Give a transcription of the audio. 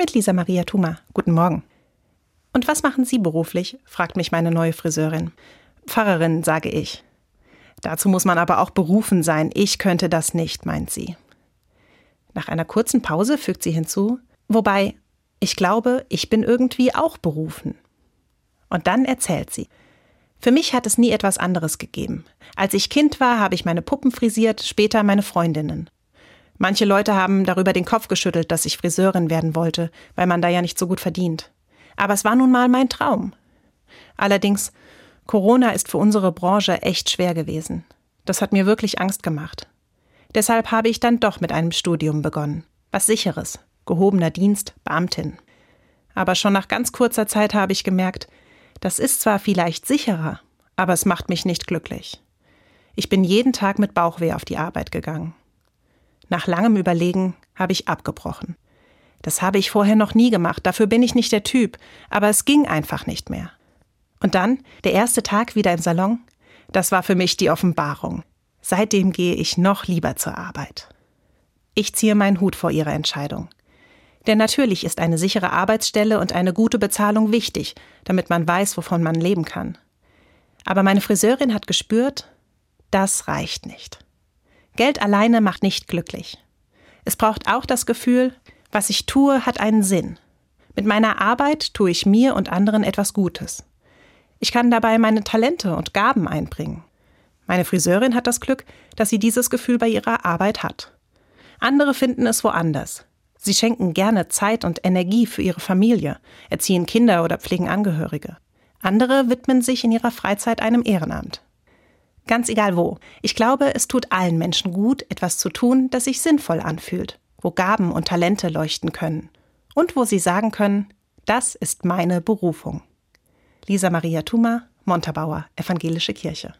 Mit Lisa Maria Thuma. Guten Morgen. Und was machen Sie beruflich? fragt mich meine neue Friseurin. Pfarrerin, sage ich. Dazu muss man aber auch berufen sein. Ich könnte das nicht, meint sie. Nach einer kurzen Pause fügt sie hinzu, wobei, ich glaube, ich bin irgendwie auch berufen. Und dann erzählt sie. Für mich hat es nie etwas anderes gegeben. Als ich Kind war, habe ich meine Puppen frisiert, später meine Freundinnen. Manche Leute haben darüber den Kopf geschüttelt, dass ich Friseurin werden wollte, weil man da ja nicht so gut verdient. Aber es war nun mal mein Traum. Allerdings, Corona ist für unsere Branche echt schwer gewesen. Das hat mir wirklich Angst gemacht. Deshalb habe ich dann doch mit einem Studium begonnen. Was sicheres, gehobener Dienst, Beamtin. Aber schon nach ganz kurzer Zeit habe ich gemerkt, das ist zwar vielleicht sicherer, aber es macht mich nicht glücklich. Ich bin jeden Tag mit Bauchweh auf die Arbeit gegangen. Nach langem Überlegen habe ich abgebrochen. Das habe ich vorher noch nie gemacht, dafür bin ich nicht der Typ, aber es ging einfach nicht mehr. Und dann, der erste Tag wieder im Salon, das war für mich die Offenbarung. Seitdem gehe ich noch lieber zur Arbeit. Ich ziehe meinen Hut vor Ihrer Entscheidung. Denn natürlich ist eine sichere Arbeitsstelle und eine gute Bezahlung wichtig, damit man weiß, wovon man leben kann. Aber meine Friseurin hat gespürt, das reicht nicht. Geld alleine macht nicht glücklich. Es braucht auch das Gefühl, was ich tue, hat einen Sinn. Mit meiner Arbeit tue ich mir und anderen etwas Gutes. Ich kann dabei meine Talente und Gaben einbringen. Meine Friseurin hat das Glück, dass sie dieses Gefühl bei ihrer Arbeit hat. Andere finden es woanders. Sie schenken gerne Zeit und Energie für ihre Familie, erziehen Kinder oder pflegen Angehörige. Andere widmen sich in ihrer Freizeit einem Ehrenamt. Ganz egal wo. Ich glaube, es tut allen Menschen gut, etwas zu tun, das sich sinnvoll anfühlt, wo Gaben und Talente leuchten können und wo sie sagen können, das ist meine Berufung. Lisa Maria Thuma, Montabaur, Evangelische Kirche.